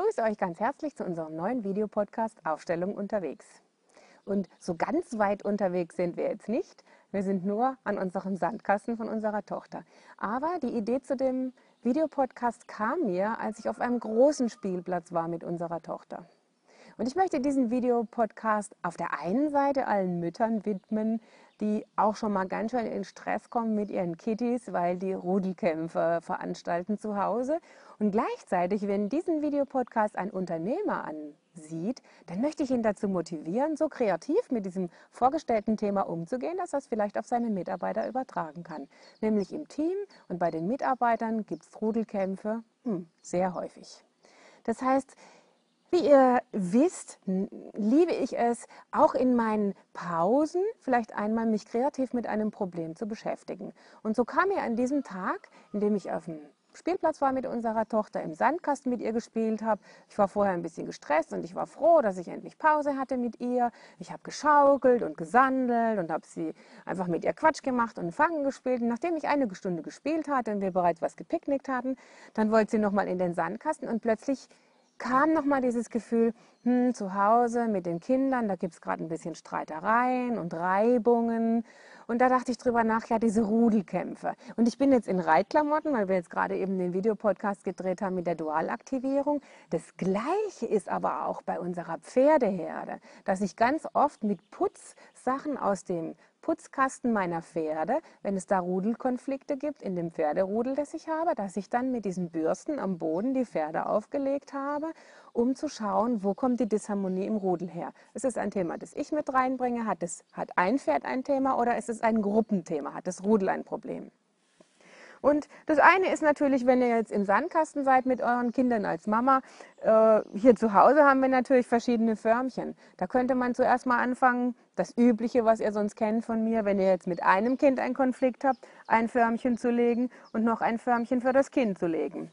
begrüße euch ganz herzlich zu unserem neuen Videopodcast Aufstellung unterwegs. Und so ganz weit unterwegs sind wir jetzt nicht. Wir sind nur an unserem Sandkasten von unserer Tochter. Aber die Idee zu dem Videopodcast kam mir, als ich auf einem großen Spielplatz war mit unserer Tochter. Und ich möchte diesen Videopodcast auf der einen Seite allen Müttern widmen, die auch schon mal ganz schön in Stress kommen mit ihren Kitties, weil die Rudelkämpfe veranstalten zu Hause. Und gleichzeitig, wenn diesen Videopodcast ein Unternehmer ansieht, dann möchte ich ihn dazu motivieren, so kreativ mit diesem vorgestellten Thema umzugehen, dass er es vielleicht auf seine Mitarbeiter übertragen kann. Nämlich im Team und bei den Mitarbeitern gibt es Rudelkämpfe hm, sehr häufig. Das heißt, wie ihr wisst, liebe ich es, auch in meinen Pausen vielleicht einmal mich kreativ mit einem Problem zu beschäftigen. Und so kam mir an diesem Tag, in dem ich auf dem Spielplatz war mit unserer Tochter, im Sandkasten mit ihr gespielt habe. Ich war vorher ein bisschen gestresst und ich war froh, dass ich endlich Pause hatte mit ihr. Ich habe geschaukelt und gesandelt und habe sie einfach mit ihr Quatsch gemacht und Fangen gespielt. Und nachdem ich eine Stunde gespielt hatte und wir bereits was gepicknickt hatten, dann wollte sie nochmal in den Sandkasten und plötzlich kam nochmal dieses Gefühl, hm, zu Hause mit den Kindern, da gibt es gerade ein bisschen Streitereien und Reibungen. Und da dachte ich drüber nach, ja, diese Rudelkämpfe. Und ich bin jetzt in Reitklamotten, weil wir jetzt gerade eben den Videopodcast gedreht haben mit der Dualaktivierung. Das Gleiche ist aber auch bei unserer Pferdeherde, dass ich ganz oft mit Putzsachen aus dem Putzkasten meiner Pferde, wenn es da Rudelkonflikte gibt in dem Pferderudel, das ich habe, dass ich dann mit diesen Bürsten am Boden die Pferde aufgelegt habe, um zu schauen, wo kommt die Disharmonie im Rudel her. Ist es ein Thema, das ich mit reinbringe? Hat, es, hat ein Pferd ein Thema oder ist es ein Gruppenthema? Hat das Rudel ein Problem? Und das eine ist natürlich, wenn ihr jetzt im Sandkasten seid mit euren Kindern als Mama. Äh, hier zu Hause haben wir natürlich verschiedene Förmchen. Da könnte man zuerst mal anfangen, das Übliche, was ihr sonst kennt von mir, wenn ihr jetzt mit einem Kind einen Konflikt habt, ein Förmchen zu legen und noch ein Förmchen für das Kind zu legen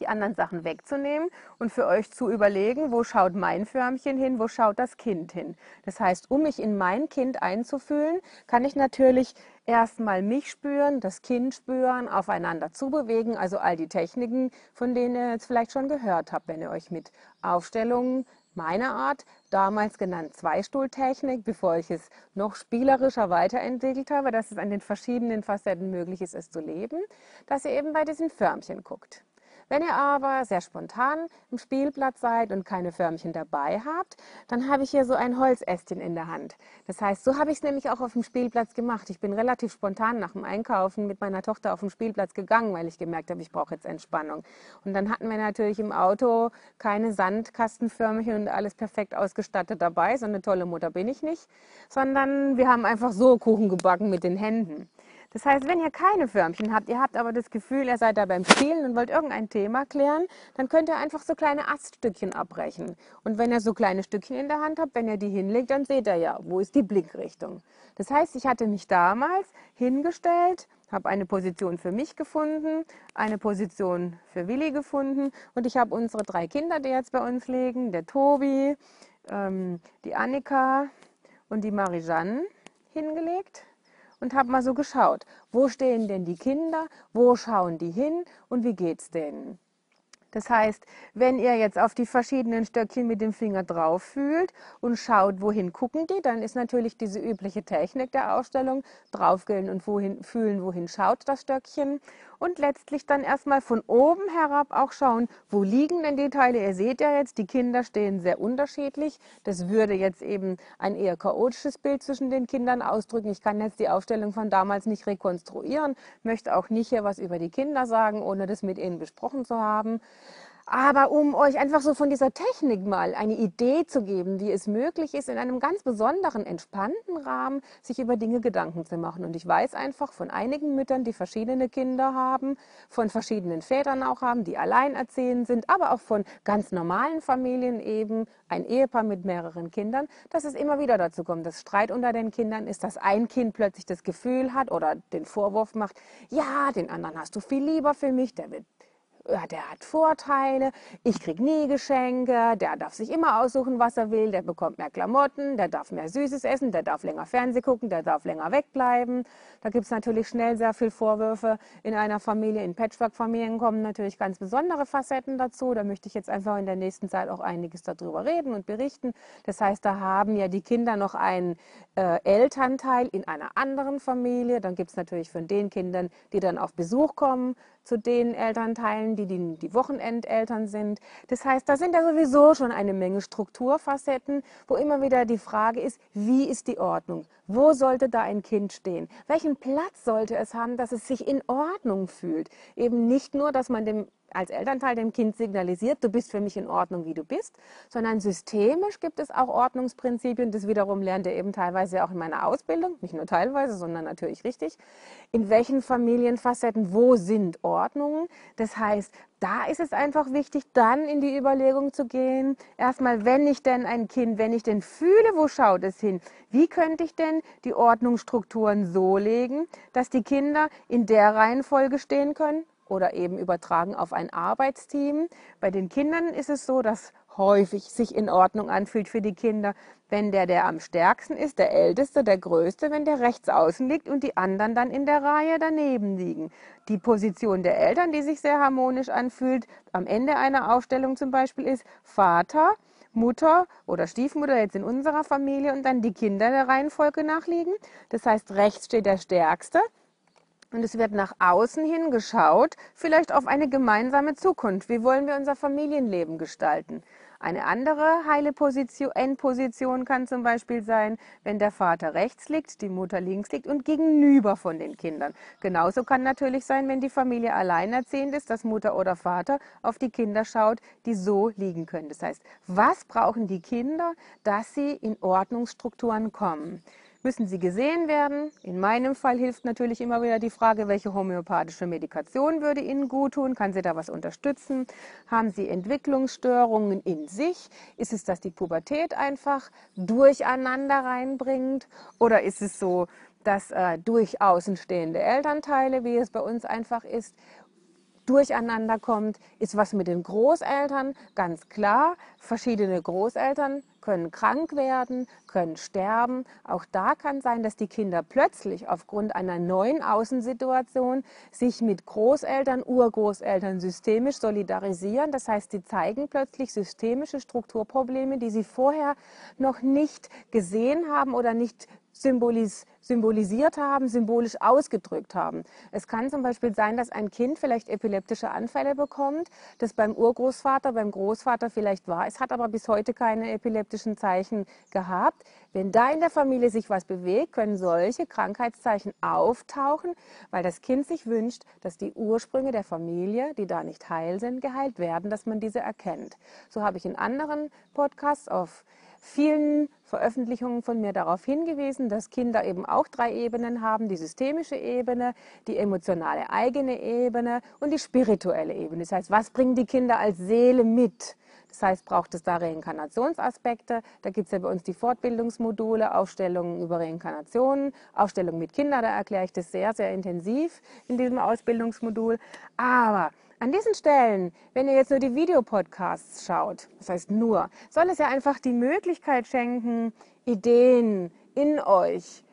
die anderen Sachen wegzunehmen und für euch zu überlegen, wo schaut mein Förmchen hin, wo schaut das Kind hin. Das heißt, um mich in mein Kind einzufühlen, kann ich natürlich erstmal mich spüren, das Kind spüren, aufeinander zubewegen, also all die Techniken, von denen ihr jetzt vielleicht schon gehört habt, wenn ihr euch mit Aufstellungen meiner Art, damals genannt Zweistuhltechnik, bevor ich es noch spielerischer weiterentwickelt habe, dass es an den verschiedenen Facetten möglich ist, es zu leben, dass ihr eben bei diesen Förmchen guckt. Wenn ihr aber sehr spontan im Spielplatz seid und keine Förmchen dabei habt, dann habe ich hier so ein Holzästchen in der Hand. Das heißt, so habe ich es nämlich auch auf dem Spielplatz gemacht. Ich bin relativ spontan nach dem Einkaufen mit meiner Tochter auf den Spielplatz gegangen, weil ich gemerkt habe, ich brauche jetzt Entspannung. Und dann hatten wir natürlich im Auto keine Sandkastenförmchen und alles perfekt ausgestattet dabei. So eine tolle Mutter bin ich nicht, sondern wir haben einfach so Kuchen gebacken mit den Händen. Das heißt, wenn ihr keine Förmchen habt, ihr habt aber das Gefühl, ihr seid da beim Spielen und wollt irgendein Thema klären, dann könnt ihr einfach so kleine Aststückchen abbrechen. Und wenn ihr so kleine Stückchen in der Hand habt, wenn ihr die hinlegt, dann seht ihr ja, wo ist die Blickrichtung. Das heißt, ich hatte mich damals hingestellt, habe eine Position für mich gefunden, eine Position für Willi gefunden und ich habe unsere drei Kinder, die jetzt bei uns liegen, der Tobi, ähm, die Annika und die Marijanne hingelegt und habe mal so geschaut, wo stehen denn die Kinder, wo schauen die hin? Und wie geht's denen? Das heißt, wenn ihr jetzt auf die verschiedenen Stöckchen mit dem Finger drauf fühlt und schaut, wohin gucken die, dann ist natürlich diese übliche Technik der Ausstellung, draufgehen und wohin, fühlen, wohin schaut das Stöckchen und letztlich dann erstmal von oben herab auch schauen, wo liegen denn die Teile. Ihr seht ja jetzt, die Kinder stehen sehr unterschiedlich. Das würde jetzt eben ein eher chaotisches Bild zwischen den Kindern ausdrücken. Ich kann jetzt die Aufstellung von damals nicht rekonstruieren, möchte auch nicht hier was über die Kinder sagen, ohne das mit ihnen besprochen zu haben. Aber um euch einfach so von dieser Technik mal eine Idee zu geben, wie es möglich ist, in einem ganz besonderen, entspannten Rahmen sich über Dinge Gedanken zu machen. Und ich weiß einfach von einigen Müttern, die verschiedene Kinder haben, von verschiedenen Vätern auch haben, die alleinerziehend sind, aber auch von ganz normalen Familien eben, ein Ehepaar mit mehreren Kindern, dass es immer wieder dazu kommt, dass Streit unter den Kindern ist, dass ein Kind plötzlich das Gefühl hat oder den Vorwurf macht, ja, den anderen hast du viel lieber für mich, der wird der hat Vorteile, ich krieg nie Geschenke, der darf sich immer aussuchen, was er will, der bekommt mehr Klamotten, der darf mehr Süßes essen, der darf länger Fernseh gucken, der darf länger wegbleiben. Da gibt es natürlich schnell sehr viel Vorwürfe in einer Familie. In Patchwork-Familien kommen natürlich ganz besondere Facetten dazu. Da möchte ich jetzt einfach in der nächsten Zeit auch einiges darüber reden und berichten. Das heißt, da haben ja die Kinder noch einen äh, Elternteil in einer anderen Familie. Dann gibt es natürlich von den Kindern, die dann auf Besuch kommen, zu den Elternteilen, die, die die Wochenendeltern sind. Das heißt, da sind ja sowieso schon eine Menge Strukturfacetten, wo immer wieder die Frage ist, wie ist die Ordnung? Wo sollte da ein Kind stehen? Welchen Platz sollte es haben, dass es sich in Ordnung fühlt? Eben nicht nur, dass man dem als Elternteil dem Kind signalisiert, du bist für mich in Ordnung, wie du bist, sondern systemisch gibt es auch Ordnungsprinzipien. Das wiederum lernt ihr eben teilweise auch in meiner Ausbildung, nicht nur teilweise, sondern natürlich richtig. In welchen Familienfacetten, wo sind Ordnungen? Das heißt, da ist es einfach wichtig, dann in die Überlegung zu gehen. Erstmal, wenn ich denn ein Kind, wenn ich denn fühle, wo schaut es hin? Wie könnte ich denn die Ordnungsstrukturen so legen, dass die Kinder in der Reihenfolge stehen können? Oder eben übertragen auf ein Arbeitsteam. Bei den Kindern ist es so, dass häufig sich in Ordnung anfühlt für die Kinder, wenn der, der am stärksten ist, der älteste, der größte, wenn der rechts außen liegt und die anderen dann in der Reihe daneben liegen. Die Position der Eltern, die sich sehr harmonisch anfühlt, am Ende einer Aufstellung zum Beispiel ist Vater, Mutter oder Stiefmutter jetzt in unserer Familie und dann die Kinder der Reihenfolge nachliegen. Das heißt, rechts steht der Stärkste, und es wird nach außen hin geschaut, vielleicht auf eine gemeinsame Zukunft. Wie wollen wir unser Familienleben gestalten? Eine andere heile Position, Endposition kann zum Beispiel sein, wenn der Vater rechts liegt, die Mutter links liegt und gegenüber von den Kindern. Genauso kann natürlich sein, wenn die Familie alleinerziehend ist, dass Mutter oder Vater auf die Kinder schaut, die so liegen können. Das heißt, was brauchen die Kinder, dass sie in Ordnungsstrukturen kommen? Müssen sie gesehen werden. In meinem Fall hilft natürlich immer wieder die Frage, welche homöopathische Medikation würde ihnen gut tun? Kann sie da was unterstützen? Haben sie Entwicklungsstörungen in sich? Ist es, dass die Pubertät einfach durcheinander reinbringt? Oder ist es so, dass äh, durch außenstehende Elternteile, wie es bei uns einfach ist, durcheinander kommt, ist was mit den Großeltern, ganz klar. Verschiedene Großeltern können krank werden, können sterben. Auch da kann sein, dass die Kinder plötzlich aufgrund einer neuen Außensituation sich mit Großeltern, Urgroßeltern systemisch solidarisieren. Das heißt, sie zeigen plötzlich systemische Strukturprobleme, die sie vorher noch nicht gesehen haben oder nicht symbolis symbolisiert haben, symbolisch ausgedrückt haben. Es kann zum Beispiel sein, dass ein Kind vielleicht epileptische Anfälle bekommt, das beim Urgroßvater, beim Großvater vielleicht war. Es hat aber bis heute keine epileptischen Zeichen gehabt. Wenn da in der Familie sich was bewegt, können solche Krankheitszeichen auftauchen, weil das Kind sich wünscht, dass die Ursprünge der Familie, die da nicht heil sind, geheilt werden, dass man diese erkennt. So habe ich in anderen Podcasts auf vielen Veröffentlichungen von mir darauf hingewiesen, dass Kinder eben auch drei Ebenen haben, die systemische Ebene, die emotionale eigene Ebene und die spirituelle Ebene. Das heißt, was bringen die Kinder als Seele mit? Das heißt, braucht es da Reinkarnationsaspekte? Da gibt es ja bei uns die Fortbildungsmodule, Aufstellungen über Reinkarnationen, Aufstellungen mit Kindern, da erkläre ich das sehr, sehr intensiv in diesem Ausbildungsmodul. Aber an diesen Stellen, wenn ihr jetzt nur die Videopodcasts schaut, das heißt nur, soll es ja einfach die Möglichkeit schenken, Ideen in euch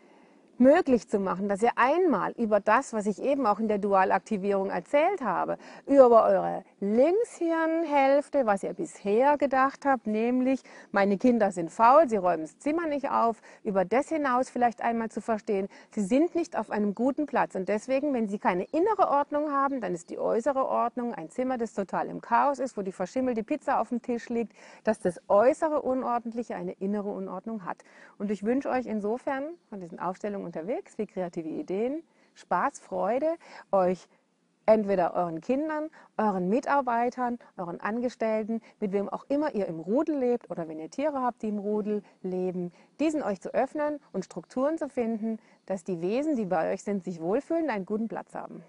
möglich zu machen, dass ihr einmal über das, was ich eben auch in der Dualaktivierung erzählt habe, über eure Linkshirnhälfte, was ihr bisher gedacht habt, nämlich meine Kinder sind faul, sie räumen das Zimmer nicht auf, über das hinaus vielleicht einmal zu verstehen, sie sind nicht auf einem guten Platz und deswegen, wenn sie keine innere Ordnung haben, dann ist die äußere Ordnung ein Zimmer, das total im Chaos ist, wo die verschimmelte Pizza auf dem Tisch liegt, dass das äußere Unordentliche eine innere Unordnung hat. Und ich wünsche euch insofern von diesen Aufstellungen unterwegs, wie kreative Ideen, Spaß, Freude, euch entweder euren Kindern, euren Mitarbeitern, euren Angestellten, mit wem auch immer ihr im Rudel lebt oder wenn ihr Tiere habt, die im Rudel leben, diesen euch zu öffnen und Strukturen zu finden, dass die Wesen, die bei euch sind, sich wohlfühlen, einen guten Platz haben.